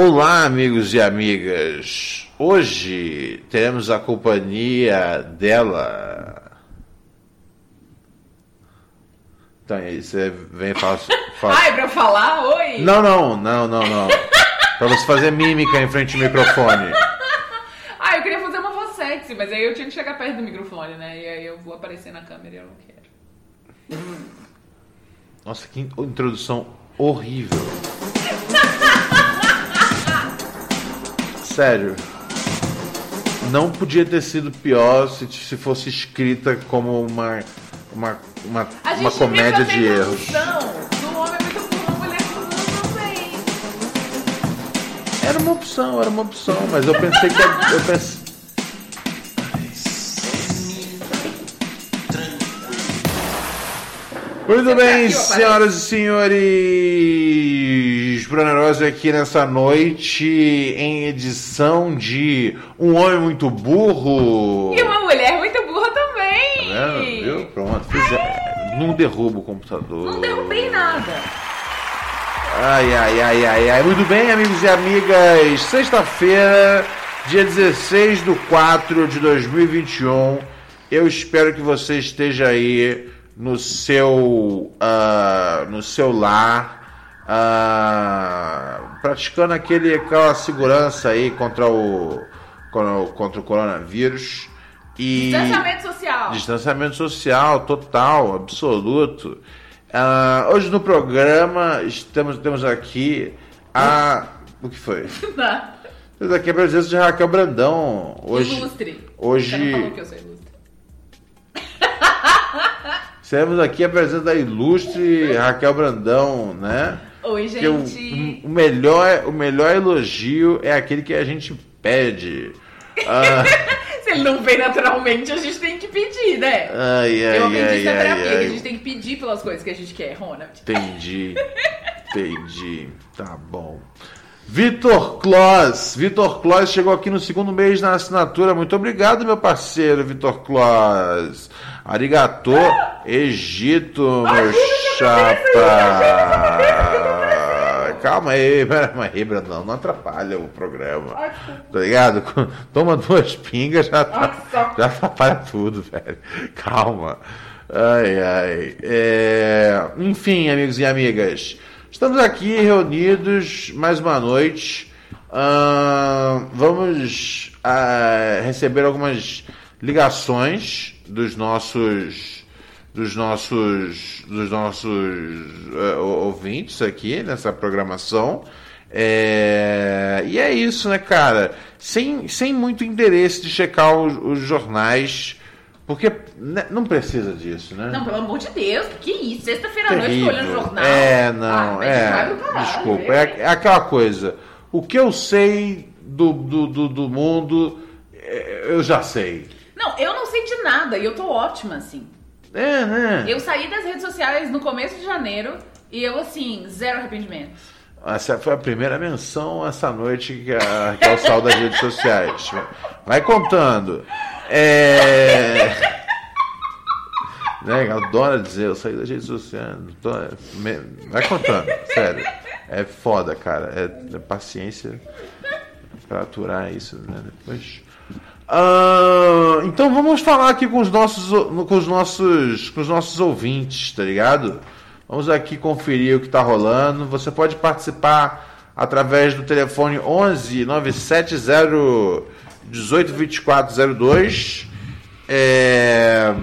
Olá, amigos e amigas. Hoje teremos a companhia dela. Então, aí você vem e fala. fala... Ai, pra falar? Oi! Não, não, não, não, não. pra você fazer mímica em frente ao microfone. Ah, eu queria fazer uma voz sexy, mas aí eu tinha que chegar perto do microfone, né? E aí eu vou aparecer na câmera e eu não quero. Nossa, que introdução horrível. Sério. Não podia ter sido pior se, se fosse escrita como uma, uma, uma, uma comédia de erros. Era uma opção, era uma opção, mas eu pensei que. Eu pensei... Muito bem, tá ó, senhoras e senhores, Brunerosa aqui nessa noite em edição de Um Homem Muito Burro. E uma mulher muito burra também. Tá vendo? Viu? Pronto, fizer... não derruba o computador. Não derrubei nada. Ai, ai, ai, ai, ai. Muito bem, amigos e amigas. Sexta-feira, dia 16 de 4 de 2021. Eu espero que você esteja aí no seu, ah, no seu lar, ah, praticando aquele, aquela segurança aí contra o, contra o, coronavírus. E... Distanciamento social. Distanciamento social total, absoluto. Ah, hoje no programa estamos, temos aqui a. O que foi? Temos aqui a presença de Raquel Brandão. Hoje, Ilustre. hoje- Você não falou que eu sou temos aqui a presença da ilustre Raquel Brandão, né? Oi, Porque o, gente. o melhor, o melhor elogio é aquele que a gente pede. Ah, Se ele não vem naturalmente, a gente tem que pedir, né? ai, ai, eu aprendi ai, isso na ai, terapia, que a ai. gente tem que pedir pelas coisas que a gente quer, Ronald. Entendi. Entendi. Tá bom. Vitor Kloss. Vitor Kloss chegou aqui no segundo mês na assinatura. Muito obrigado, meu parceiro, Vitor Kloss. Arigato, Egito, meu chapa. Calma aí, pera aí, Brandão. Não atrapalha o programa. Tá ligado? Toma duas pingas, já, Nossa. já atrapalha tudo, velho. Calma. Ai, ai. É, Enfim, amigos e amigas, estamos aqui reunidos mais uma noite. Ahn, vamos ah, receber algumas ligações dos nossos dos nossos dos nossos eh, ouvintes aqui nessa programação. É, e é isso, né, cara? Sem, sem muito interesse de checar os, os jornais, porque né, não precisa disso, né? Não, pelo amor de Deus, que isso? Sexta-feira à noite olhando jornal. É, não, ah, mas vai é. caralho, Desculpa, né? é, é aquela coisa. O que eu sei do, do, do, do mundo, é, eu já sei. Não, eu não sei de nada e eu tô ótima, assim. É, né? Eu saí das redes sociais no começo de janeiro e eu, assim, zero arrependimentos. Essa foi a primeira menção essa noite que a Raquel saiu das redes sociais. Vai contando. É. Né, adora dizer, eu saí das redes sociais. Vai contando, sério. É foda, cara. É, é paciência pra aturar isso, né? Depois. Ah, então vamos falar aqui com os nossos com os nossos com os nossos ouvintes, tá ligado? Vamos aqui conferir o que tá rolando. Você pode participar através do telefone 11 970 18 24 02. É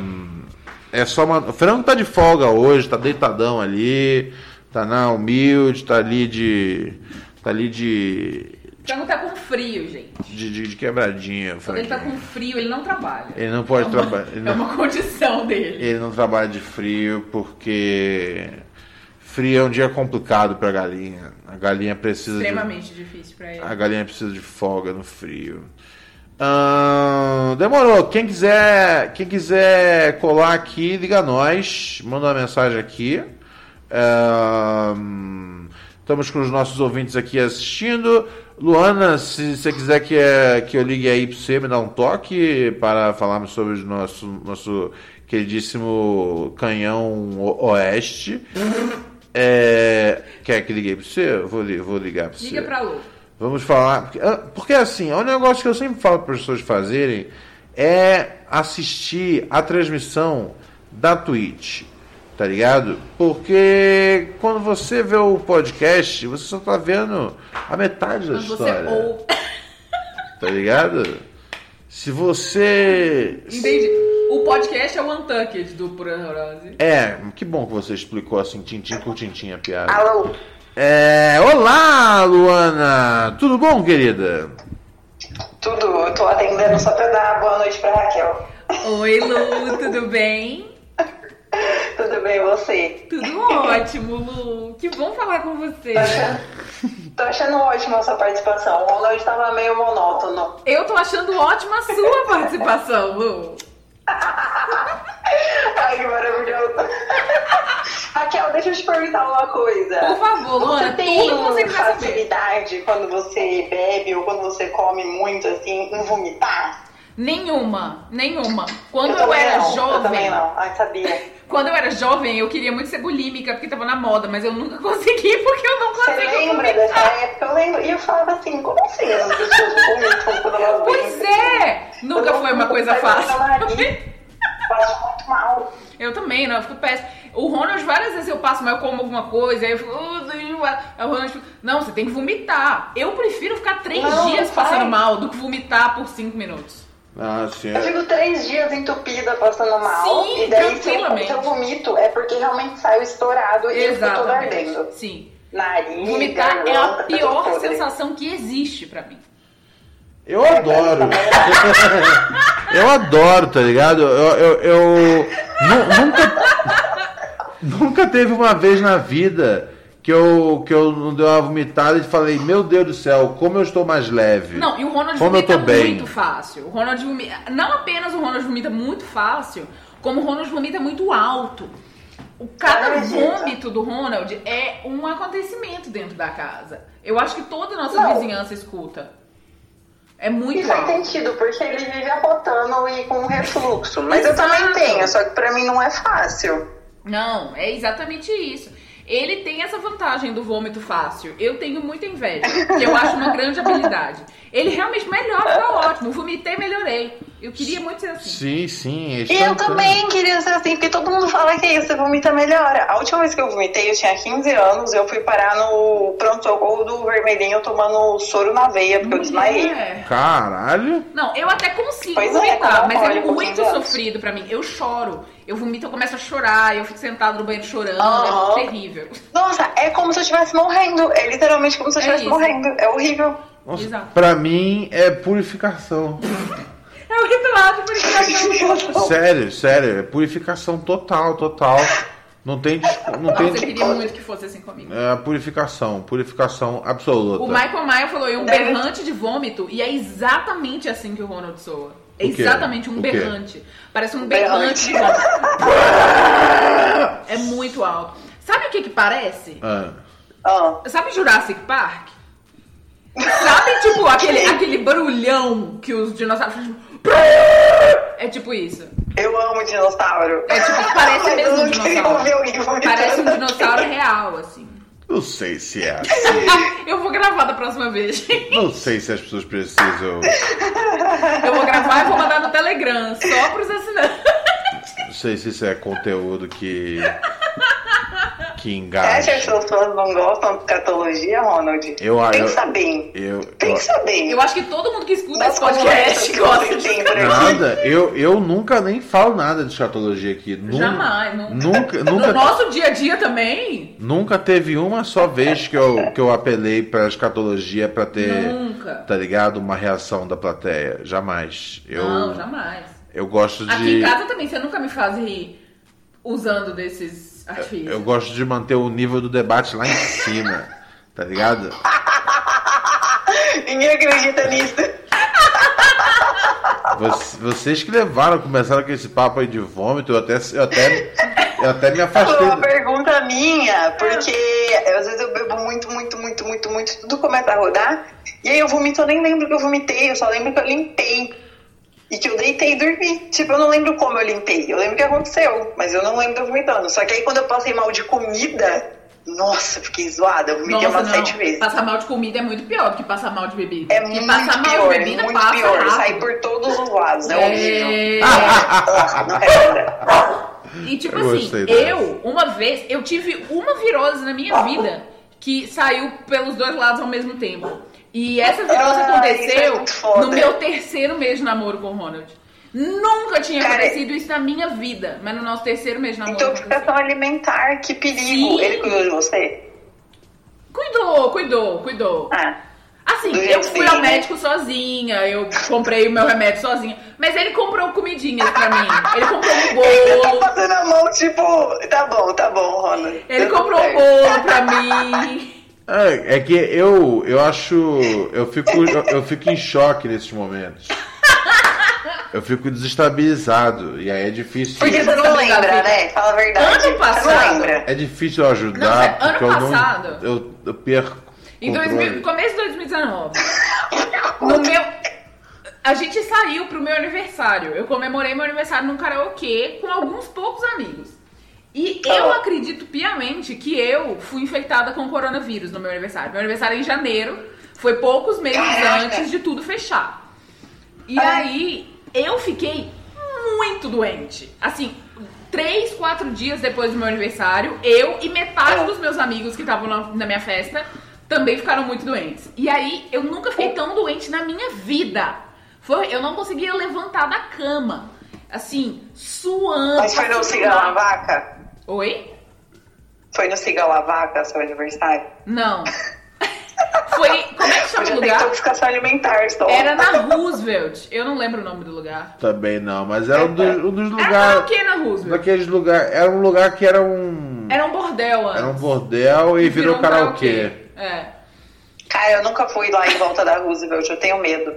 é só uma... O Fernando tá de folga hoje, tá deitadão ali, tá na humilde, tá ali de tá ali de Então tá com frio, gente. de, de, de quebradinha, Quando ele tá com frio, ele não trabalha. Ele não pode é trabalhar. É uma condição dele. ele não trabalha de frio porque Frio é um dia complicado pra galinha. A galinha precisa de. Extremamente difícil pra ele. A galinha precisa de folga no frio. Ahn, demorou. Quem quiser, quem quiser colar aqui, liga a nós. Manda uma mensagem aqui. Ahn, estamos com os nossos ouvintes aqui assistindo. Luana, se você quiser que, eh, que eu ligue aí para você, me dá um toque para falarmos sobre o nosso, nosso queridíssimo canhão oeste. É, quer que ligue para você? Vou, vou ligar para você. Liga Lu. Vamos falar. Porque, ah, porque assim, é um negócio que eu sempre falo para as pessoas fazerem é assistir a transmissão da Twitch. Tá ligado? Porque quando você vê o podcast, você só tá vendo a metade da Quando você história. ou... Tá ligado? Se você. Entendi. O podcast é o Untucked do Pura Neurose. É, que bom que você explicou assim, tintim por tintim a piada. Alô? É. Olá, Luana! Tudo bom, querida? Tudo, eu tô atendendo só pra dar boa noite pra Raquel. Oi, Lu, tudo bem? Tudo bem, você? Tudo ótimo, Lu. Que bom falar com você. Tô achando, tô achando ótima a sua participação. O Ronald tava meio monótono. Eu tô achando ótima a sua participação, Lu. Ai, que maravilhoso. Raquel, deixa eu te perguntar uma coisa. Por favor, Você Luana, tem você quiser saber. facilidade quando você bebe ou quando você come muito, assim, em vomitar? Nenhuma, nenhuma. Quando eu, também era não, Eu jovem, também não. Ai, sabia. Quando eu era jovem, eu queria muito ser bulímica porque tava na moda, mas eu nunca consegui porque eu não Você consegui lembra vomitar. dessa época? Eu lembro. E eu falava assim, como assim as pessoas vomitam quando elas Pois é! Nunca foi uma coisa fácil. Faz muito mal. Eu também, não, eu fico péssimo. O Ronald, várias vezes eu passo, mas eu como alguma coisa, aí eu fico. "Uh, Aí o Ronald fica, não, você tem que vomitar. Eu prefiro ficar três Não, dias passando mal do que vomitar por cinco minutos. Ah, sim. Eu fico três dias entupida passando mal. Sim, e daí se eu, tranquilamente. se eu vomito é porque realmente saiu estourado e eu fico Exatamente. ardendo. Sim. Nariz, Vomitar é a pior sensação que existe pra mim. Eu adoro. eu adoro, tá ligado? Eu, eu, eu nu- nunca, nunca teve uma vez na vida que eu, que eu não dei uma vomitada e falei, meu Deus do céu, como eu estou mais leve. Não, e o Ronald Como eu vomita tô bem. muito fácil. O Ronald vomita. Não apenas o Ronald vomita muito fácil, como o Ronald vomita muito alto. O cada vômito do Ronald é um acontecimento dentro da casa. Eu acho que toda a nossa Não. vizinhança escuta. É muito E faz alto. sentido, porque ele vive arrotando e com refluxo. Mas eu também tenho, só que pra mim não é fácil. Não, é exatamente isso. Ele tem essa vantagem do vômito fácil. Eu tenho muita inveja, que eu acho uma grande habilidade. Ele realmente melhora, tá ótimo. Vomitei, melhorei. Eu queria muito ser assim. Sim, sim. é E eu instantâneo. também queria ser assim, porque todo mundo fala que isso, vomita melhora. A última vez que eu vomitei, eu tinha 15 anos, eu fui parar no pronto-socorro do vermelhinho tomando soro na veia, porque eu desmaiei. Mulher. Caralho. Não, eu até consigo Pois é, vomitar, como mas é muito 15 anos. sofrido pra mim. Eu choro. Eu vomito, eu começo a chorar, eu fico sentado no banheiro chorando, é terrível. Nossa, é como se eu estivesse morrendo. É literalmente como se eu É estivesse isso. morrendo. É horrível. Nossa, Exato. pra mim é purificação. É o ritual de purificação. sério, sério. É purificação total, total. Não tem. Não Nossa, eu tem queria muito que fosse assim comigo. é a purificação. Purificação absoluta. O Michael Maia falou, e um Deve- berrante de vômito, e é exatamente assim que o Ronald soa. É exatamente um berrante. Parece um Berrante. berrante de vômito. É muito alto. Sabe o que que parece? Ah. Ah, Sabe Jurassic Park? Sabe, tipo, aquele, aquele barulhão que os dinossauros tipo, É tipo isso. eu amo dinossauro. É tipo, parece mesmo um dinossauro. Parece um dinossauro real, assim. Não sei se é assim. Eu vou gravar da próxima vez. Não sei se as pessoas precisam. Eu vou gravar e vou mandar no Telegram, só pros assinantes. Não sei se isso é conteúdo que. Que Você acha que as pessoas não gostam de escatologia, Ronald? Eu- eu- Pensa bem. Eu, eu, Pensa bem. Eu acho que todo mundo que escuta esse podcast que gosta de tem nada, eu, eu nunca nem falo nada de escatologia aqui. Jamais, nunca. Nunca, No nunca, nosso dia a dia também? nunca teve uma só vez que eu, que eu apelei pra escatologia pra ter, Nunca. tá ligado? Uma reação da plateia. Jamais. Eu, Não, jamais. eu gosto de. Aqui em casa também, você nunca me faz rir usando desses Artifício. Eu gosto de manter o nível do debate lá em cima, tá ligado? Ninguém acredita nisso. Voc- Vocês que levaram, começaram com esse papo aí de vômito, eu até, eu até, eu até me Foi afastei. uma pergunta minha, porque às vezes eu bebo muito, muito, muito, muito, muito, tudo começa a rodar, e aí eu vomito, eu nem lembro que eu vomitei, eu só lembro que eu limpei. E que eu deitei e dormi. Tipo, eu não lembro como eu limpei. Eu lembro o que aconteceu, mas eu não lembro de eu vomitando. Só que aí quando eu passei mal de comida, nossa, fiquei zoada. Eu vomitei umas sete vezes. Passar mal de comida é muito pior do que passar mal de bebida. É muito passar mal pior, de é bebida muito passa pior. rápido. Sai por todos os lados, é horrível. É... Ah, não recomenda. E tipo Eu assim, eu, uma vez, eu tive uma virose na minha vida que saiu pelos dois lados ao mesmo tempo. E essa virose é aconteceu foda. no meu terceiro mês de namoro com o Ronald. Nunca tinha Cara, acontecido isso na minha vida, mas no nosso terceiro mês de namoro. Intoxicação alimentar, que perigo. Sim. Ele cuidou de você? Cuidou, cuidou, cuidou. Ah, Assim, eu fui ao médico sozinha, eu comprei o meu remédio sozinha. Mas ele comprou comidinhas pra mim. Ele comprou um Ele tá bolo. fazendo a mão, tipo, tá bom, tá bom, Ronald. Ele comprou um bolo pra mim. É, é que eu, eu acho. Eu fico, eu, eu fico em choque nesses momentos. Eu fico desestabilizado. E aí é difícil. Porque você não lembra, né? Fala a verdade. Ano passado- lembra. É difícil eu ajudar, Não, é, ano porque eu passado- não. Eu, eu perco. Em. 2000, começo de 2019. No meu. A gente saiu pro meu aniversário. Eu comemorei meu aniversário num karaokê com alguns poucos amigos. E eu acredito piamente que eu fui infectada com coronavírus no meu aniversário. Meu aniversário é em janeiro. Foi poucos meses Caraca. antes de tudo fechar. E aí, eu fiquei muito doente. Assim, três, quatro dias depois do meu aniversário, eu e metade Ah. dos meus amigos que estavam na, na minha festa também ficaram muito doentes. E aí, eu nunca fiquei tão doente na minha vida. Foi, eu não conseguia levantar da cama. Assim, suando. Mas foi Siga La mal. Vaca? Oi? Foi no Siga La Vaca, seu aniversário? Não. Foi. Como é que chama o Podia ter lugar? intoxicação alimentar só. Era na Roosevelt. Eu não lembro o nome do lugar. Também não, mas era um dos, um dos Era lugares. o que na Roosevelt? Daqueles lugares. Era um lugar que era um. Era um bordel antes. Era um bordel e virou um karaokê. É. Cara, eu nunca fui lá em volta da Roosevelt, eu tenho medo.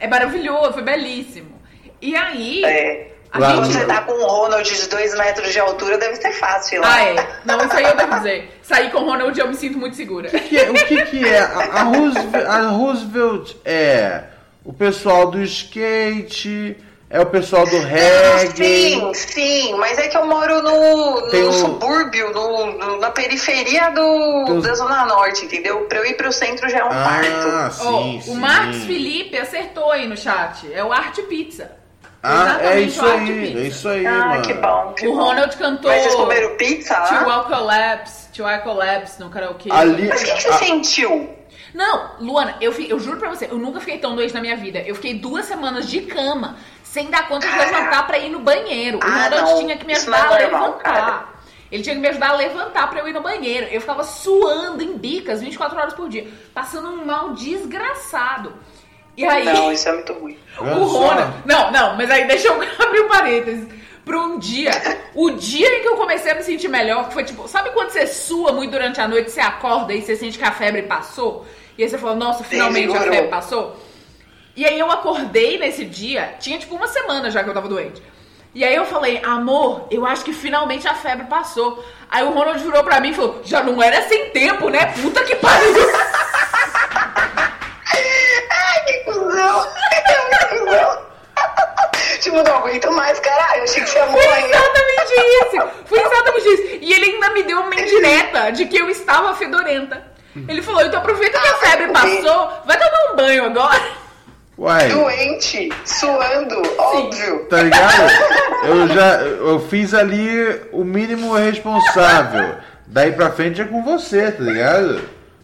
É maravilhoso, foi belíssimo. E aí. É. A Lá Quando gente... você tá com um Ronald de 2 metros de altura, deve ser fácil lá. Ah, é. Não, isso aí eu devo dizer. Sair com o Ronald eu me sinto muito segura. que é- o que, que é? A, a Roosevelt, a Roosevelt é o pessoal do skate, é o pessoal do reggae. Sim, sim, mas é que eu moro no, no o- subúrbio, no, no- na periferia do, os- da Zona Norte, entendeu? Pra eu ir pro centro já é um parto. Ah, Ó, sim, o sim. Marcos Felipe acertou aí no chat. É o Arte Pizza. Ah, é Exatamente isso aí, Pizza. é isso aí, Ah, mano. que bom. Que O bom. Ronald cantou. Mas vocês comeram pizza To? All Collapse, To All Collapse no karaokê. Ali- Mas o que, que você Ah. sentiu? Não, Luana, eu, fi- eu juro pra você, eu nunca fiquei tão doente na minha vida. Eu fiquei duas semanas de cama, sem dar conta de levantar pra ir no banheiro. O Ah, Ronald não. tinha que me Isso ajudar a é levantar. Ele tinha que me ajudar a levantar pra eu ir no banheiro. Eu ficava suando em bicas 24 horas por dia, passando um mal desgraçado. E aí. Não, isso é muito ruim. O. Ronald. Não, não, mas aí deixa eu abrir um parênteses. Pra um dia. O dia em que eu comecei a me sentir melhor, que foi tipo, sabe quando você sua muito durante a noite, você acorda e você sente que a febre passou? E aí você fala, nossa, finalmente a febre passou? E aí eu acordei nesse dia, tinha tipo uma semana já que eu tava doente. E aí eu falei, amor, eu acho que finalmente a febre passou. Aí o Ronald virou pra mim e falou, já não era sem tempo, né? Puta que pariu. Ai, cuzão! Que cuzão! Tipo, não aguento mais, caralho. Eu achei que você ia Foi exatamente isso! Foi exatamente isso! E ele ainda me deu uma indireta de que eu estava fedorenta. Ele falou, então aproveita que a febre passou, vai tomar um banho agora. Uai, Doente, suando, óbvio. tá ligado? Eu já eu fiz ali o mínimo responsável. Daí pra frente é com você, tá ligado?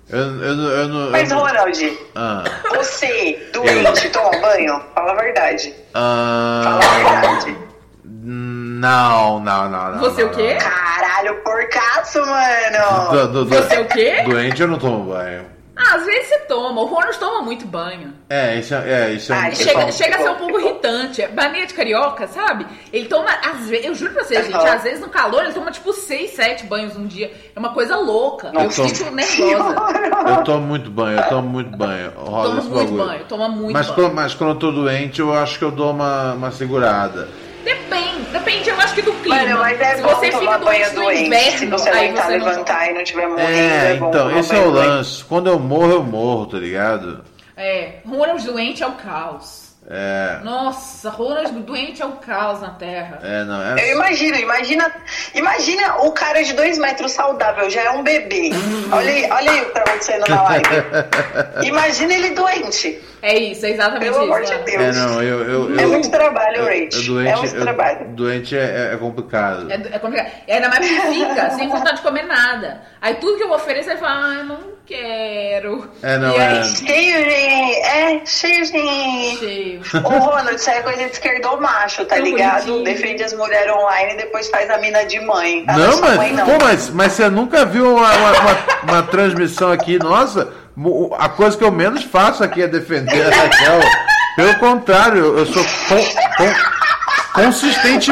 Eu, eu, eu, eu, não- eu, Mas, não- Ronald, Ah, você, doente, toma banho? Fala a verdade. Fala a ah, verdade. não, não, não, não. Você não, o quê? não. Caralho, porcaço, mano. Do- do- do- Você o quê? Doente eu não tomo banho. Ah, às vezes você toma. O Ronald toma muito banho. É, isso é, é, isso é um- Ah, é Chega, um- chega a ser um pouco irritante. É Mania de carioca, sabe? Ele toma, às vezes, eu juro pra vocês, gente, Aham. às vezes no calor ele toma tipo 6, 7 banhos num dia. É uma coisa louca. Eu Nossa. fico nervosa. Eu tomo muito banho, eu tomo muito banho. Rola muito bagulho. banho, toma muito mas, banho. quando, mas quando eu tô doente, eu acho que eu dou uma, uma segurada. Depende, depende, eu acho que do clima. Mano, mas é se bom você fica doente banho no doente. inverno, se você aí você não levantar e não tiver morrendo, É, é, bom então, esse é o doente. lance. Quando eu morro, eu morro, tá ligado? É, Ronald doente é o caos. É. Nossa, Ronald doente é o caos na Terra. É, não, Eu é. imagino, imagina, imagina o cara de dois metros saudável, já é um bebê. Olha aí, olha aí o que tá acontecendo na live. Imagina ele doente. É isso, é exatamente Pelo amor isso. de Ana. Deus. É, não, eu. eu, É eu- muito trabalho, eu- Rach. eu doente, é muito eu- trabalho. doente é, é complicado. É, é complicado. E ainda mais que fica sem vontade de comer nada. Aí tudo que eu ofereço, ele fala, ah, eu não quero. É, não, e aí, é. Cheio de. É, cheio de. cheio. Ô, Ronald, isso é coisa de esquerdo macho, tá Tão ligado? bonitinho. Defende as mulheres online e depois faz a mina de mãe. Ah, Não, mas, mãe não. pô, mas, mas você nunca viu uma, uma, uma- uma transmissão aqui? Nossa, a coisa que eu menos faço aqui é defender a Raquel. Pelo contrário, eu sou con- con- consistente,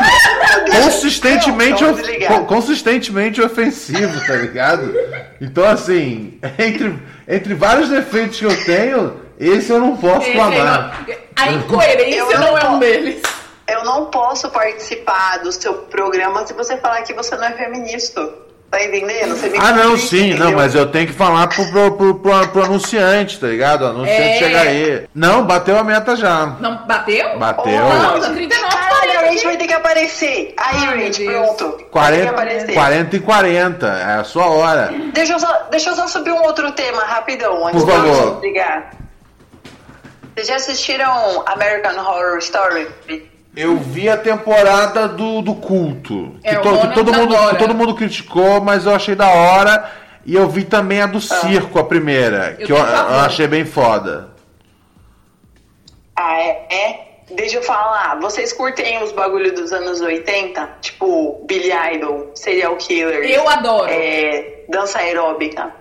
consistentemente, Não, consistentemente ofensivo, tá ligado? Então, assim, entre, entre vários defeitos que eu tenho, esse eu não posso Esse não- A incoerência não, não é um deles. Eu não posso participar do seu programa se você falar que você não é feminista. Tá entendendo? Você me Ah, não, sim, não, entendeu? mas eu tenho que falar pro, pro, pro, pro- pro anunciante, tá ligado? O anunciante É. chega aí. Não, bateu a meta já. Não, bateu? Bateu. Não, 39, Caralho, a 40 Rach vai ter que aparecer. Aí, Ai, Deus. pronto. Vai ter que 40, aparecer. 40 e 40, é a sua hora. Deixa eu, só, deixa eu só subir um outro tema rapidão antes Por de favor. desligar. Vocês já assistiram American Horror Story? Eu vi a temporada do, do culto. É, que, to- que todo, mundo, que todo mundo criticou, mas eu achei da hora. E eu vi também a do circo, a primeira, Eu que eu, eu achei bem foda. Ah, é? é? Deixa eu falar, vocês curtem os bagulho dos anos 80? Tipo, Billy Idol, Serial Killer. Eu adoro. É, dança aeróbica.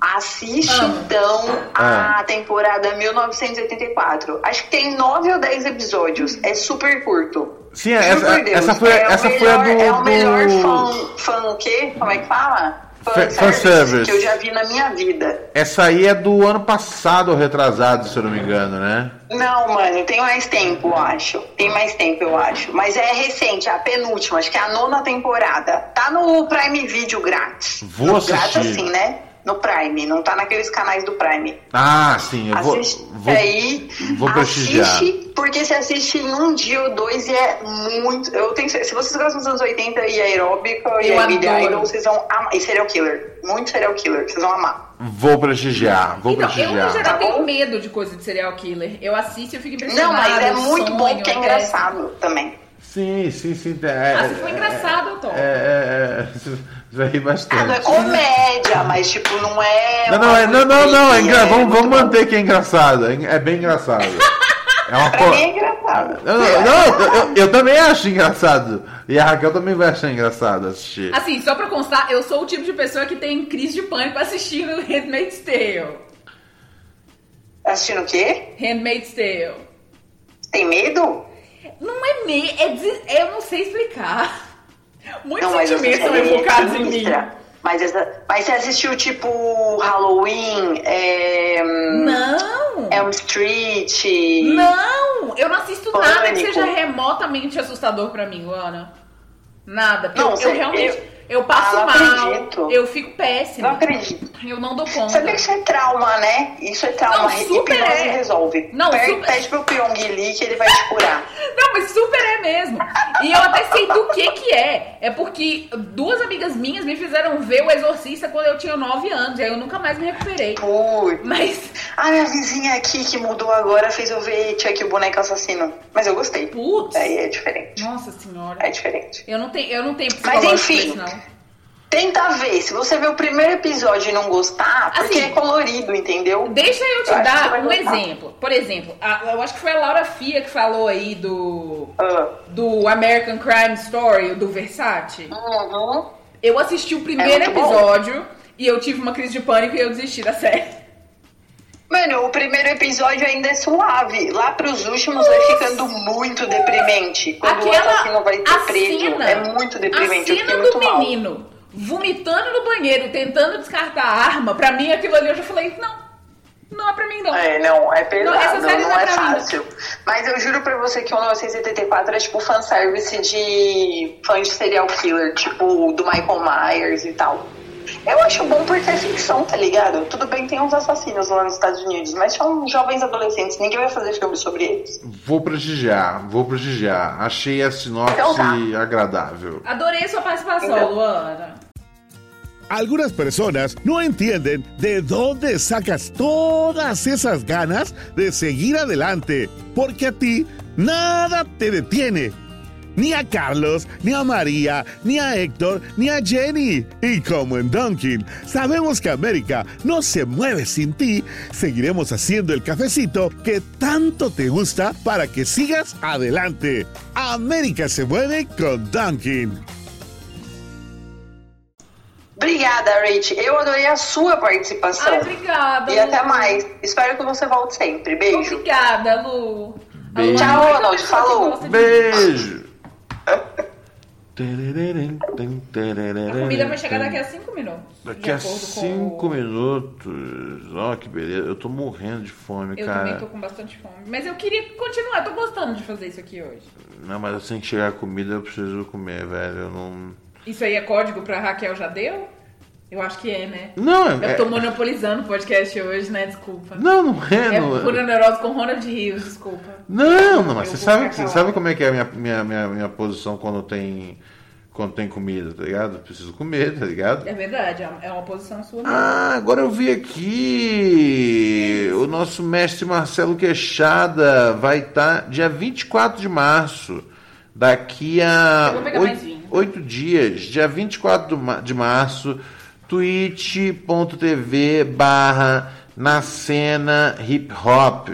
Assiste Amo. então Ah. a temporada 1984. Acho que tem 9 ou 10 episódios. É super curto. Sim, Juro essa, Deus, essa foi, é essa foi a melhor- do. É o melhor do- fã, fã o quê? Como é que fala? Fan- fanservice. que eu já vi na minha vida. Essa aí é do ano passado ou retrasado, se eu não me engano, né? Não, mano, tem mais tempo, eu acho. Tem mais tempo, eu acho. Mas é recente, é a penúltima, acho que é a nona temporada. Tá no Prime Video grátis. Vou no assistir. Grátis assim, né? No Prime, não tá naqueles canais do Prime. Ah, sim, eu vou. Assiste vou aí, vou prestigiar. assiste, porque se assiste em um dia ou dois e é muito. Eu tenho, se vocês gostam dos anos 80 e aeróbica e Eu a Billy. Idol, vocês vão amar. E serial killer. Muito serial killer, vocês vão amar. Vou prestigiar, vou Então, eu prestigiar. no geral Tá tenho bom? medo de coisa de serial killer. Eu assisto e eu fico Não, impressionada. mas é eu muito bom sonho, porque é eu engraçado também. Sim, sim, sim. É, Ah, se for engraçado, eu topo. É, é, é, você vai rir bastante. Ah, não é comédia, mas tipo, não é. Não, não, é, não, não, não, é engra... vamos, vamos bom. manter que é engraçado. É é bem engraçado. É uma Pra co... mim é engraçado. Não, não, não, eu, eu também acho engraçado. E a Raquel também vai achar engraçado assistir. Assim, só pra constar, eu sou o tipo de pessoa que tem crise de pânico assistindo Handmaid's Tale. Assistindo o quê? Handmaid's Tale. Tem medo? Não é me... É des- Eu não sei explicar. Muitos Não, série é evocados em mim. Mas, essa... mas você assistiu tipo Halloween, é... Não! Elm Street? Não! Eu não assisto nada que Pânico. seja remotamente assustador pra mim, Luana. Nada. Não, eu, eu realmente. eu- Eu, passo Ah, mal. acredito. Eu fico péssima. Não acredito. Eu não dou conta. Sabia que isso é trauma, né? Isso é trauma. Não, super Hipnose é. resolve. Não, pede, super- pede pro Pyong Lee que ele vai te curar. Não, mas super é mesmo. E eu até sei do que que é. É porque duas amigas minhas me fizeram ver o Exorcista quando eu tinha 9 anos. Aí eu nunca mais me recuperei. Putz. Mas, A minha vizinha aqui que mudou agora fez eu ver Chuck o boneco assassino. Mas eu gostei. putz. Aí é diferente. Nossa senhora. É diferente. Eu não tenho, eu não tenho Mas enfim. Tenta ver. Se você ver o primeiro episódio e não gostar, porque Assim, é colorido, entendeu? Deixa eu te Eu dar um gostar. exemplo. Por exemplo, a- eu acho que foi a Laura Fia que falou aí do, Ah. do American Crime Story, do Versace. Uhum. Eu assisti o primeiro É muito bom. episódio e eu tive uma crise de pânico e eu desisti da série. Mano, o primeiro episódio ainda é suave. Lá pros últimos vai ficando muito deprimente. Quando o assassino vai ser preso, é muito deprimente. A cena do menino vomitando no banheiro, tentando descartar a arma, pra mim aquilo ali eu já falei, não, não é pra mim, não. É, não, é pesado, não, não, não é, é fácil. Mim. Mas eu juro pra você que o 1984 é tipo fanservice de fã de serial killer, tipo do Michael Myers e tal. Eu acho bom porque é ficção, tá ligado? Tudo bem, tem uns assassinos lá nos Estados Unidos, mas são jovens adolescentes, ninguém vai fazer filme sobre eles. Vou prestigiar, vou prestigiar. Achei a sinopse então tá. agradável. Adorei sua participação, então. Luana. Algunas personas no entienden de dónde sacas todas esas ganas de seguir adelante, porque a ti nada te detiene. Ni a Carlos, ni a María, ni a Héctor, ni a Jenny. Y como en Dunkin, sabemos que América no se mueve sin ti, seguiremos haciendo el cafecito que tanto te gusta para que sigas adelante. América se mueve con Dunkin. Obrigada, Rach. Eu adorei a sua participação. Ai, obrigada. E Lu. até mais. Espero que você volte sempre. Beijo. Obrigada, Lu. Beijo. Tchau, Ronald. Falou. Beijo. A comida vai chegar daqui a 5 minutos. Daqui a 5 minutos. Ó, oh, que beleza. Eu tô morrendo de fome, eu cara. Eu também tô com bastante fome. Mas eu queria continuar. Eu tô gostando de fazer isso aqui hoje. Não, mas assim que chegar a comida, eu preciso comer, velho. Eu não. Isso aí é código pra Raquel já deu? Eu acho que é, né? Não, é. Eu tô monopolizando o podcast hoje, né? Desculpa. Não, não é. É não. pura neurose com Ronald Rios, desculpa. Não, não, mas você sabe, você sabe como é que é a minha, minha, minha, minha posição quando tem. Quando tem comida, tá ligado? Preciso comer, tá ligado? É verdade, é uma posição sua. Mesmo. Ah, agora eu vi aqui. O nosso mestre Marcelo Queixada vai estar tá dia 24 de março. Daqui a oito dias, dia 24 de março twitch.tv barra na cena hip hop.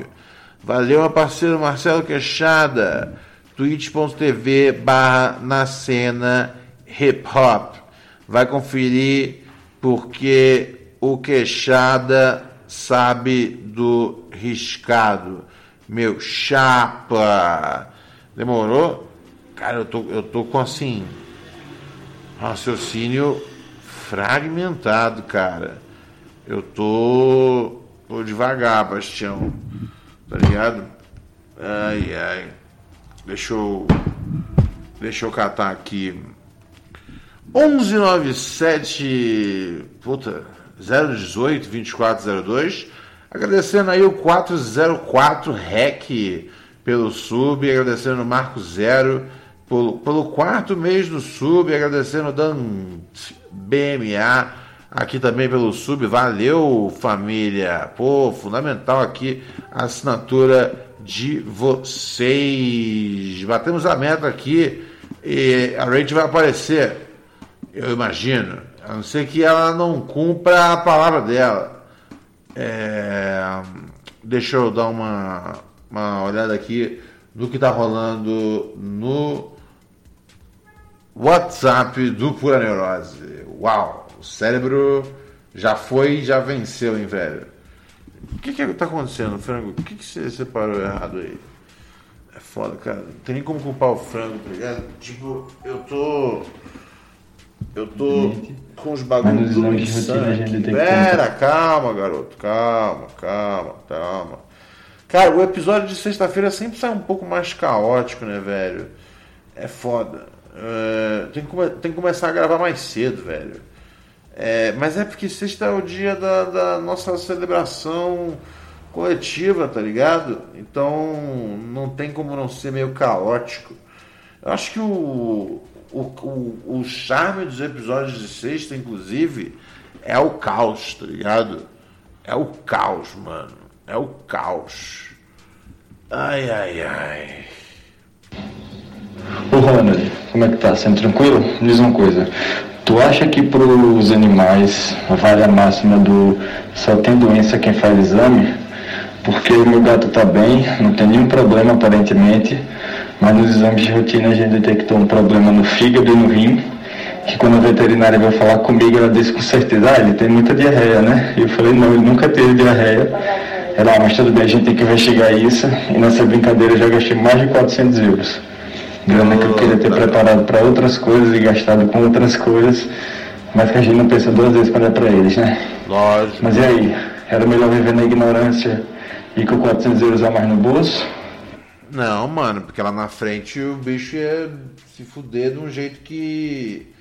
Valeu, meu parceiro Marcelo Queixada. twitch.tv barra na cena hip hop. Vai conferir porque o Queixada sabe do riscado. Meu chapa. Demorou? Cara, eu tô, eu tô com assim. Raciocínio fragmentado, cara. Eu tô, tô devagar, Bastião. Tá ligado? Ai, ai. Deixa eu. Deixa eu catar aqui. 1197. Puta. 018 2402. Agradecendo aí o 404 REC pelo sub. Agradecendo o Marco Zero pelo, pelo quarto mês do sub. Agradecendo o Dan BMA, aqui também pelo sub. Valeu, família. Pô, fundamental aqui a assinatura de vocês. Batemos a meta aqui e a rate vai aparecer, eu imagino. A não ser que ela não cumpra a palavra dela. É, deixa eu dar uma, uma olhada aqui no que está rolando no WhatsApp do Pura Neurose. Uau, o cérebro já foi já venceu, hein, velho? O que que tá acontecendo, frango? O que que você separou errado aí? É foda, cara. Não tem nem como culpar o frango, tá ligado? Tipo, eu tô. Eu tô com os bagulhos do Pera, calma, garoto. Calma, calma, calma. Cara, o episódio de sexta-feira sempre sai um pouco mais caótico, né, velho? É foda. Uh, tem, que, tem que começar a gravar mais cedo, velho. É, mas é porque sexta é o dia da, da, nossa celebração coletiva, tá ligado? Então não tem como não ser meio caótico. Eu acho que o, o, o, o charme dos episódios de sexta, inclusive, é o caos, tá ligado? É o caos, mano. É o caos. Ai, ai, ai. Ô Ronald, como é que tá? Sempre tranquilo? Diz uma coisa. Tu acha que para os animais vale a máxima do só tem doença quem faz exame? Porque o meu gato tá bem, não tem nenhum problema aparentemente, mas nos exames de rotina a gente detectou um problema no fígado e no rim, que quando a veterinária veio falar comigo, ela disse com certeza, ah, ele tem muita diarreia, né? E eu falei, não, ele nunca teve diarreia Ela, ah, mas tudo bem, a gente tem que investigar isso. E nessa brincadeira eu já gastei mais de 400 euros. Grana que eu queria ter preparado para outras coisas e gastado com outras coisas, mas que a gente não pensa duas vezes para dar para eles, né? Lógico. Mas e aí? Era melhor viver na ignorância e com 400 euros a mais no bolso? Não, mano, porque lá na frente o bicho ia se fuder de um jeito que.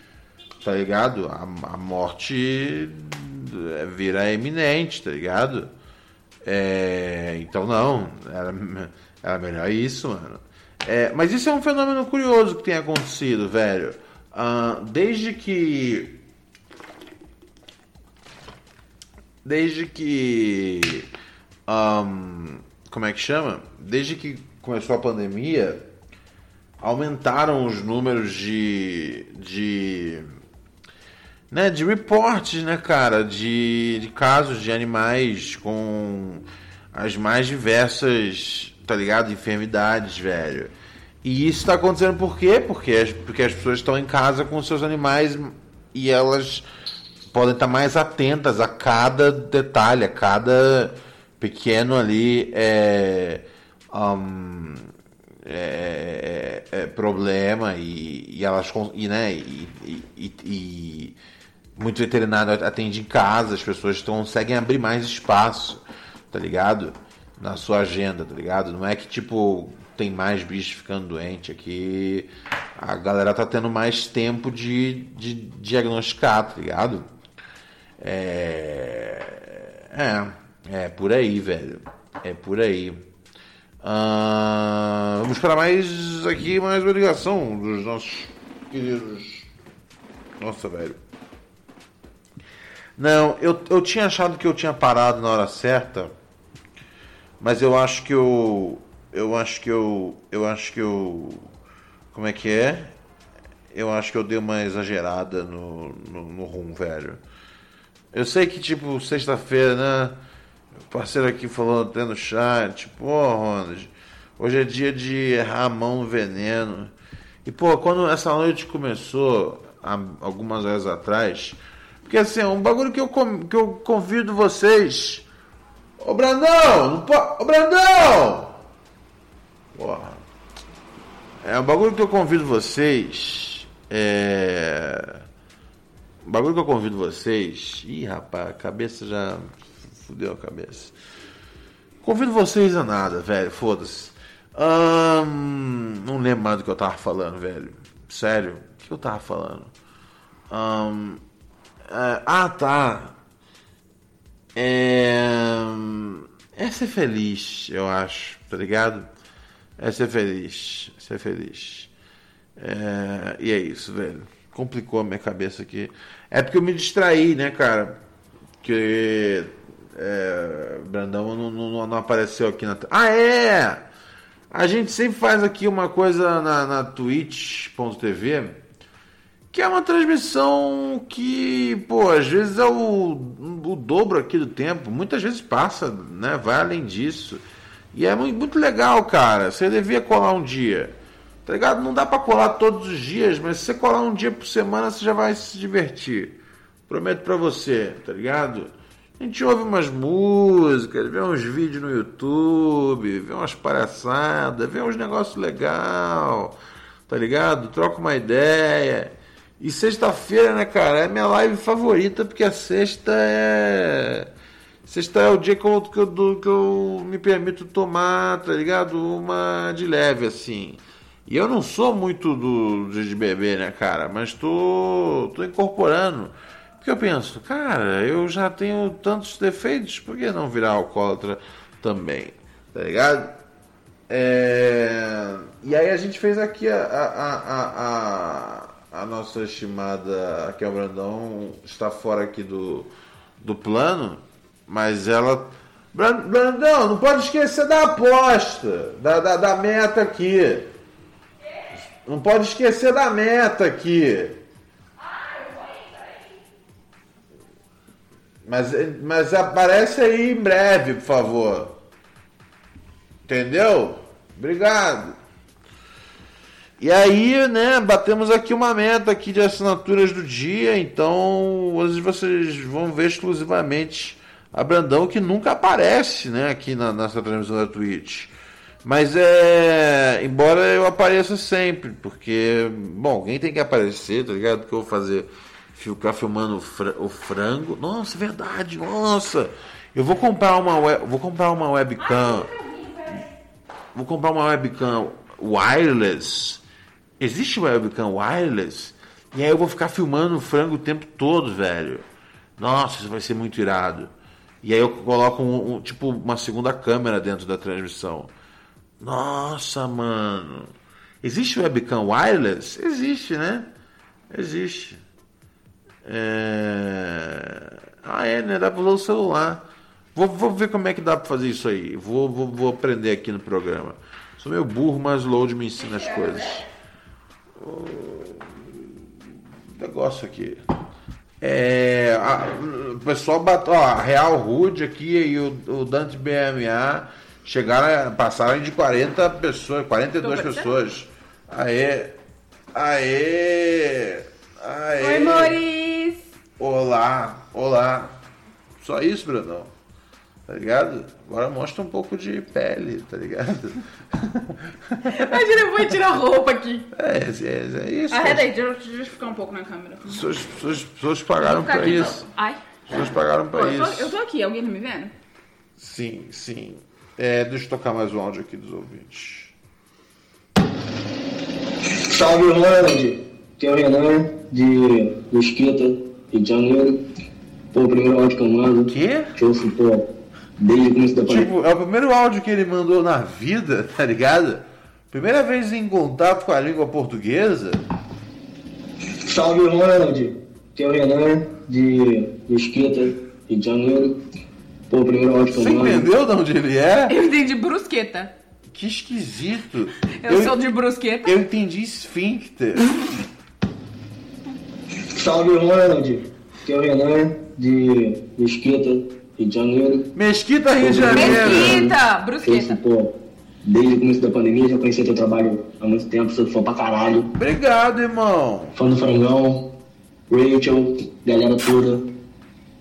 Tá ligado? A, a morte é, vira eminente, tá ligado? É, então não, era, era melhor isso, mano. É, mas isso é um fenômeno curioso que tem acontecido, velho. Uh, desde que. Desde que. Um, como é que chama? Desde que começou a pandemia, aumentaram os números de. de né, de reportes, né, cara, de, de casos de animais com as mais diversas, tá ligado, enfermidades, velho. E isso está acontecendo por quê? Porque as, porque as pessoas estão em casa com seus animais e elas podem estar mais atentas a cada detalhe, a cada pequeno ali é, um, é, é, é, problema e, e elas e, né, e, e, e muito veterinário atende em casa, as pessoas conseguem abrir mais espaço, tá ligado? Na sua agenda, tá ligado? Não é que tipo tem mais bicho ficando doente aqui, a galera tá tendo mais tempo de, de diagnosticar, tá ligado? É, é, é por aí, velho. É por aí. Uh, vamos para mais aqui, mais uma ligação dos nossos queridos. Nossa, velho. Não, eu, eu tinha achado que eu tinha parado na hora certa, mas eu acho que eu. Eu acho que eu. Eu acho que eu. Como é que é? Eu acho que eu dei uma exagerada no, no, no rum, velho. Eu sei que, tipo, sexta-feira, né? O parceiro aqui falou até no chat, pô, Ronald, hoje é dia de errar a mão no veneno. E, pô, quando essa noite começou, algumas horas atrás, porque assim, é um bagulho que eu, que eu convido vocês. Ô Brandão! Não pode... Ô Brandão! Porra. É um bagulho que eu convido vocês. É. Um bagulho que eu convido vocês. Ih, rapaz, a cabeça já. Fudeu a cabeça. Convido vocês a nada, velho. Foda-se. Um, não lembro mais do que eu tava falando, velho. Sério. O que eu tava falando? Um, Uh, ah, tá. É, é ser feliz, eu acho, tá ligado? É ser feliz, ser feliz. É, e é isso, velho. Complicou a minha cabeça aqui. É porque eu me distraí, né, cara? Que é, Brandão não, não, não, apareceu aqui na. Ah, é! A gente sempre faz aqui uma coisa na, na twitch.tv que é uma transmissão que, pô, às vezes é o, o dobro aqui do tempo, muitas vezes passa, né? Vai além disso. E é muito, legal, cara. Você devia colar um dia. Tá ligado? Não dá para colar todos os dias, mas se você colar um dia por semana, você já vai se divertir. Prometo para você, tá ligado? A gente ouve umas músicas, vê uns vídeos no YouTube, vê umas palhaçadas, vê uns negócios legal, tá ligado? Troca uma ideia. E sexta-feira, né, cara, é minha live favorita, porque a sexta é. Sexta é o dia que eu, que eu, que eu me permito tomar, tá ligado? Uma de leve, assim. E eu não sou muito do, de beber, né, cara? Mas tô, tô incorporando. Porque eu penso, cara, eu já tenho tantos defeitos, por que não virar alcoólatra também? Tá ligado? É... E aí a gente fez aqui a, a, a, a a nossa estimada Raquel Brandão está fora aqui do, do plano, mas ela. Brandão, não pode esquecer da aposta, da, da, da meta aqui. Não pode esquecer da meta aqui. Mas, mas aparece aí em breve, por favor. Entendeu? Obrigado. E aí, né, batemos aqui uma meta aqui de assinaturas do dia, então hoje vocês vão ver exclusivamente a Brandão que nunca aparece, né, aqui na nossa transmissão da Twitch. Mas é. Embora eu apareça sempre, porque. Bom, alguém tem que aparecer, tá ligado? Que eu vou fazer. Ficar filmando o, fra o frango. Nossa, é verdade, nossa! Eu vou comprar uma, web, vou comprar uma webcam. Vou comprar uma webcam wireless. Existe webcam wireless? E aí eu vou ficar filmando o frango o tempo todo, velho. Nossa, isso vai ser muito irado. E aí eu coloco um, um, tipo uma segunda câmera dentro da transmissão. Nossa, mano. Existe webcam wireless? Existe, né? Existe. É... Ah, é, né? Dá pra usar o celular. Vou, vou ver como é que dá pra fazer isso aí. Vou, vou, vou aprender aqui no programa. Sou meio burro, mas Load me ensina as coisas. Negócio aqui. É, a, o pessoal bateu, ó, a Real Rude aqui e o, o Dante BMA chegaram, passaram de 40 pessoas, 42 pessoas. Aê, aê, aê. Oi, Moris! Olá, olá. Só isso, Brunão. Tá ligado? Agora mostra um pouco de pele, tá ligado? Imagina, eu vou tirar a roupa aqui. É, é, é isso. Arreda aí, deixa eu ficar um pouco na câmera. As pessoas, pessoas, pessoas pagaram pra aqui, isso. então. Ai. As pessoas pagaram pra Pô, eu, tô, isso. eu tô aqui, alguém tá me vendo? Sim, sim. É, deixa eu tocar mais um áudio aqui dos ouvintes. Salve, Ronald! Aqui é o Renan, de Mesquita, Rio de Janeiro. Pô, o primeiro áudio que eu mando. Quê? Que eu ouço, pô, desde o começo da pandemia. Tipo, é o primeiro áudio que ele mandou na vida, tá ligado? Primeira vez em contato com a língua portuguesa. Salve, Ronald! Aqui é o Renan, de Mesquita, Rio de Janeiro. Pô, o primeiro áudio que eu Você mando. entendeu de onde ele é? Eu entendi brusqueta. Que esquisito. Eu, sou de brusqueta. Eu entendi esfíncter. Salve, Ronald! Aqui é o Renan, de Mesquita, Rio de Janeiro. Mesquita, Rio de Janeiro. Mesquita! Brusqueta. pô, desde o começo da pandemia, já conhecia teu trabalho há muito tempo, sou fã pra caralho. Obrigado, irmão. Fã do Frangão, Rachel, galera toda.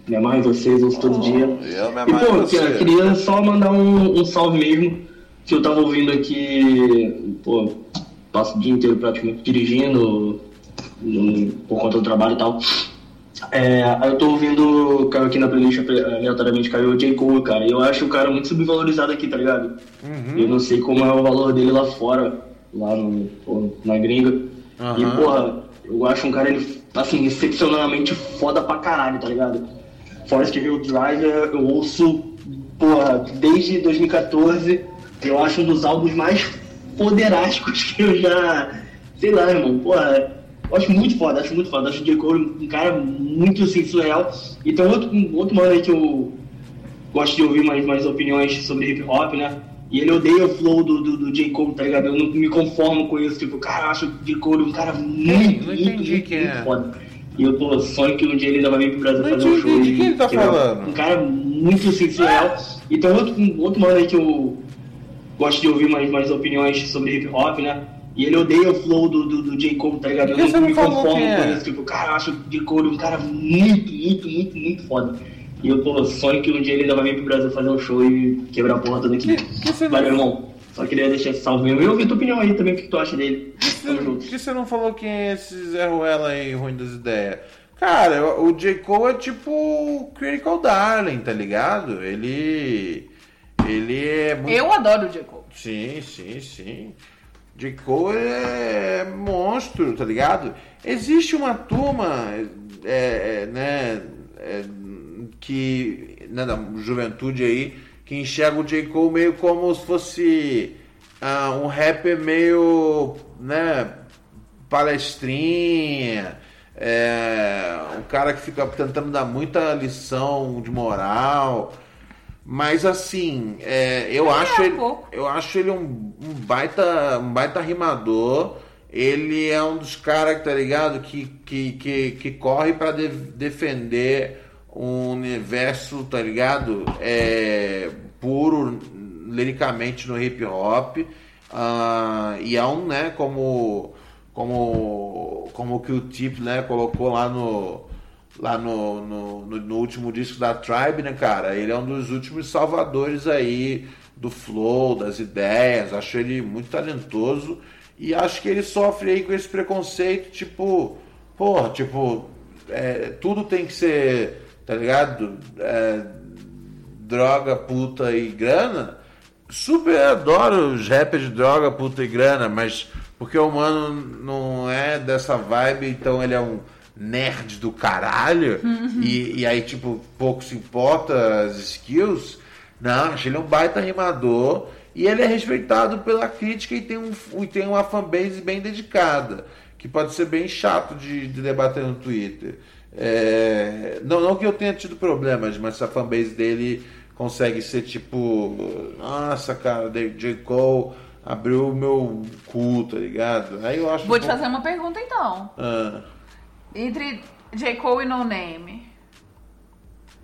Me amarro em vocês, ouço todo dia. eu me E amarro em pô, você. queria só mandar um, um salve mesmo, que eu tava ouvindo aqui, pô, passo o dia inteiro praticamente dirigindo, no- por conta do trabalho e tal. É, eu tô ouvindo, caiu aqui na playlist aleatoriamente, caiu o J. Cole, cara. E eu acho o cara muito subvalorizado aqui, tá ligado? Uhum. Eu não sei como é o valor dele lá fora, lá no, na gringa. E, Aham. porra, eu acho um cara, ele, assim, excepcionalmente foda pra caralho, tá ligado? Forest Hill Driver, eu ouço, porra, desde 2014. Eu acho um dos álbuns mais poderásticos que eu já. Sei lá, irmão, porra. Eu acho muito foda, acho muito foda. Acho o J. Cole um cara muito assim, surreal. E tem outro, um outro mano aí que eu gosto de ouvir mais, mais opiniões sobre hip hop, né? E ele odeia o flow do, do, do J. Cole, tá ligado? Eu não me conformo com isso. Tipo, cara, eu acho o J. Cole um cara muito, Não muito, muito, muito é. foda. E eu tô sonho que um dia ele ainda vai vir pro Brasil Não fazer um show. de quem ele tá que é falando. Um cara muito assim, surreal. E tem outro, um outro mano aí que eu gosto de ouvir mais, mais opiniões sobre hip hop, né? E ele odeia o flow do, do, do J. Cole, tá ligado? Eu você não não me falou conformo quem com é? isso. Tipo, cara, eu acho o J. Cole um cara muito, muito, muito, muito foda. E eu tô sonho que um dia ele ainda vai vir pro Brasil fazer um show e quebrar a porra toda aqui. que Valeu, irmão. Só queria deixar esse salve mesmo. E ouvir tua opinião aí também, o que tu acha dele. Tamo Por que você não falou quem é esse Zé Ruela aí, ruim das ideias? Cara, o J. Cole é tipo o Critical Darling, tá ligado? Ele. Ele é muito. Eu adoro o J. Cole. Sim, sim, sim. J. Cole é monstro, tá ligado? Existe uma turma, é, é, né, é, que, né, da juventude aí, que enxerga o J. Cole meio como se fosse ah, um rapper meio, né, palestrinha, é, um cara que fica tentando dar muita lição de moral. Mas assim, é, eu acho um ele, pouco. eu acho ele um, um baita, um baita rimador. Ele é um dos caras, tá ligado, que, que, que, que corre para defender um universo, tá ligado, é, puro liricamente no hip hop. Ah, e é um, né, como como como que o Tip, né, colocou lá no lá no, no, no, último disco da Tribe, né, cara? Ele é um dos últimos salvadores aí do flow, das ideias. Acho ele muito talentoso e acho que ele sofre aí com esse preconceito, tipo, porra, tipo, é, tudo tem que ser, tá ligado? É, droga, puta e grana. Super adoro os rappers de droga, puta e grana, mas porque o mano não é dessa vibe, então ele é um nerd do caralho, e, e aí, tipo, pouco se importa as skills. Não, acho ele um baita rimador e ele é respeitado pela crítica e tem, um, e tem uma fanbase bem dedicada, que pode ser bem chato de, de debater no Twitter. É, não, não que eu tenha tido problemas, mas essa fanbase dele consegue ser tipo, nossa, cara, J. Cole abriu o meu cu, tá ligado? Aí eu acho Vou te bom- fazer uma pergunta então. Ah, Entre J. Cole e No Name.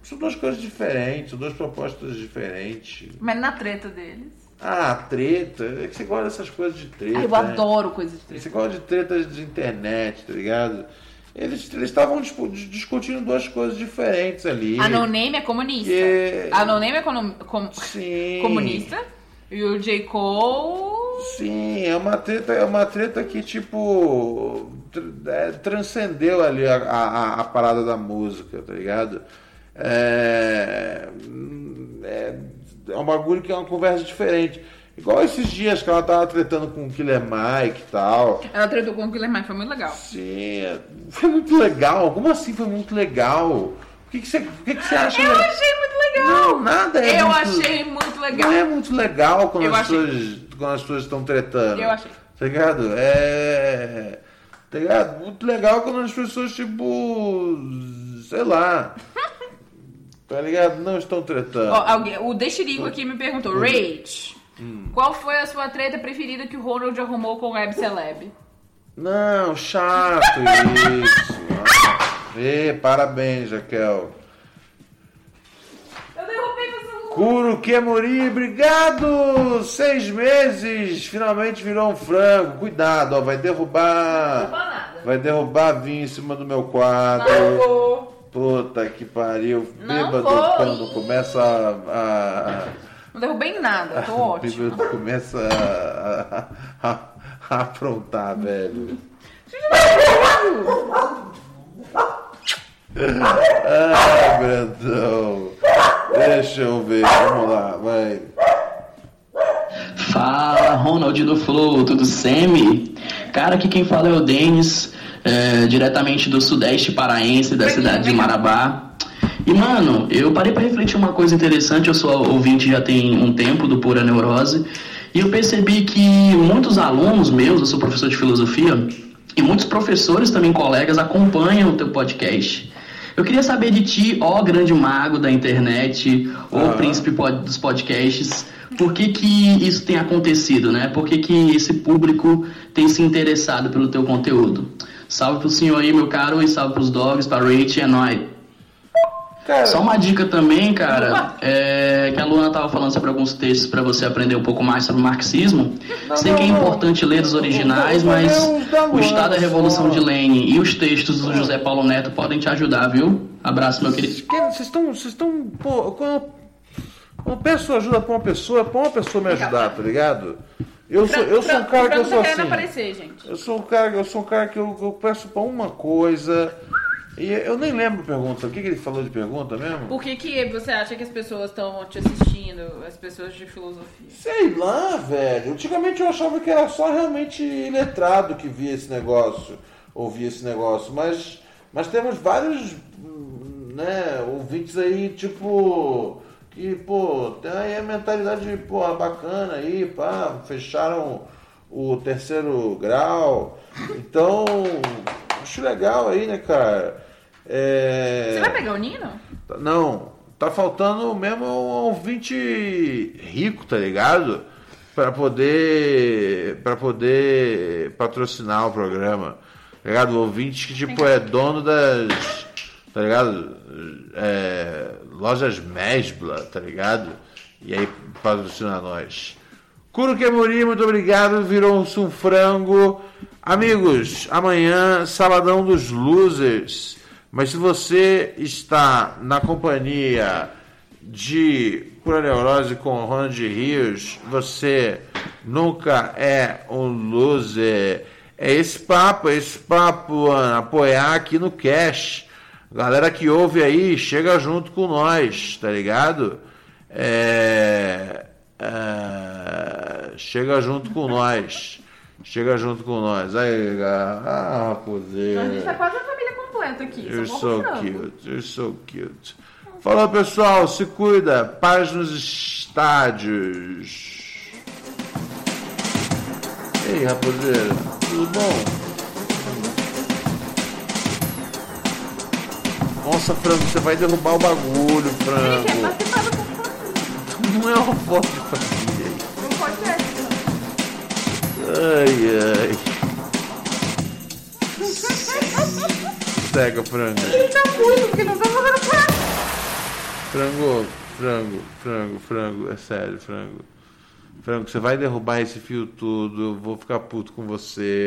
são duas coisas diferentes, são duas propostas diferentes. Mas na treta deles. Ah, treta, é que você gosta dessas coisas de treta. Ah, eu né? adoro coisas de treta. Você gosta de tretas de internet, tá ligado? Eles eles estavam discutindo duas coisas diferentes ali. A No Name é comunista. Yeah. A No Name é com- Sim. comunista. E o J. Cole. Sim, é uma treta, é uma treta que, tipo, é, transcendeu ali a, a, a parada da música, tá ligado? É, é, é um bagulho que é uma conversa diferente. Igual esses dias que ela tava tretando com o Killer Mike e tal. Ela tretou com o Killer Mike, foi muito legal. Sim, é- foi muito legal. Como assim foi muito legal? O que, que, você, o que, que você acha Eu achei muito legal. Não, nada é Eu muito- achei muito legal. Não é muito legal quando, Eu as, achei. pessoas, quando as pessoas estão tretando. Eu achei. Tá ligado? É. Tá ligado? Muito legal quando as pessoas, tipo. Sei lá. tá ligado? Não estão tretando. Ó, alguém- o Dexirico aqui me perguntou, Rage, qual foi a sua treta preferida que o Ronald arrumou com o Web Celeb? Não, chato isso. Ê, parabéns, Jaquel. Kuro Kemuri, obrigado! Seis meses, finalmente virou um frango. Cuidado, ó, vai derrubar. Não nada. Vai derrubar vinho em cima do meu quadro. Não vou. Puta que pariu. Não Bêbado vou. quando começa a. Não derrubei nada, tô a ótimo. bêbado começa a, a, a aprontar, velho. Ai, Brandão. Deixa eu ver, vamos lá, vai. Fala, Ronald do Flow, tudo semi? Cara, aqui quem fala é o Denis, é, diretamente do sudeste paraense, da cidade de Marabá. E, mano, eu parei pra refletir uma coisa interessante, eu sou ouvinte já tem um tempo do Pura Neurose, e eu percebi que muitos alunos meus, eu sou professor de filosofia, e muitos professores também, colegas, acompanham o teu podcast. Eu queria saber de ti, ó grande mago da internet, ó príncipe pod- dos podcasts, por que que isso tem acontecido, né? Por que que esse público tem se interessado pelo teu conteúdo? Salve pro senhor aí, meu caro, e salve pros dogs, pra Rach e nóis. Cara, Só uma dica também, cara, é que a Luana tava falando sobre alguns textos para você aprender um pouco mais sobre marxismo. Não, Sei não, que é não. importante ler os originais, vou mas o Estado da Luana Revolução de Lenin e os textos do José Paulo Neto podem te ajudar, viu? Abraço, meu querido. Que- Vocês estão. Vocês estão. Pô, quando, peço ajuda pra uma pessoa, é pra uma pessoa me ajudar, tá ligado? Eu sou, eu sou um cara que eu sou assim. Eu sou um cara, eu sou um cara que eu, eu peço pra uma coisa. E eu nem lembro a pergunta. O que, que ele falou de pergunta mesmo? Por que, que você acha que as pessoas estão te assistindo, as pessoas de filosofia? Sei lá, velho. Antigamente eu achava que era só realmente iletrado que via esse negócio, ouvia esse negócio, mas, mas temos vários né, ouvintes aí, tipo, que, pô, tem aí a mentalidade, pô, bacana aí, pá, fecharam o terceiro grau. Então, acho legal aí, né, cara? É... Você vai pegar o Nino? Não, tá faltando mesmo um ouvinte rico, tá ligado? Pra poder para poder patrocinar o programa. Tá ligado? O ouvinte que tipo é dono das tá ligado? É, lojas Mesbla, tá ligado? E aí patrocina nós. Kuro Kemuri, muito obrigado. Virou-se um frango. Amigos, amanhã, Sabadão dos Losers. Mas se você está na companhia de Pura Neurose com Ronald Rios, você nunca é um loser. É esse papo, é esse papo, Ana, apoiar aqui no Cash. Galera que ouve aí, chega junto com nós, tá ligado? É, é, chega junto com nós. Chega junto com nós. Aí, ah, raposeira. A gente tá quase aqui. You're só so cute, you're so cute. Falou pessoal, se cuida, paz nos estádios. Ei, raposeira, tudo bom? Nossa, frango, você vai derrubar o bagulho, é família. Não é uma foto de família. Não pode ser. Ai, ai. Cega, frango. Ele tá muito, porque não tá fazendo prato. Frango, frango, frango, frango, é sério, frango. Frango, você vai derrubar esse fio tudo, eu vou ficar puto com você.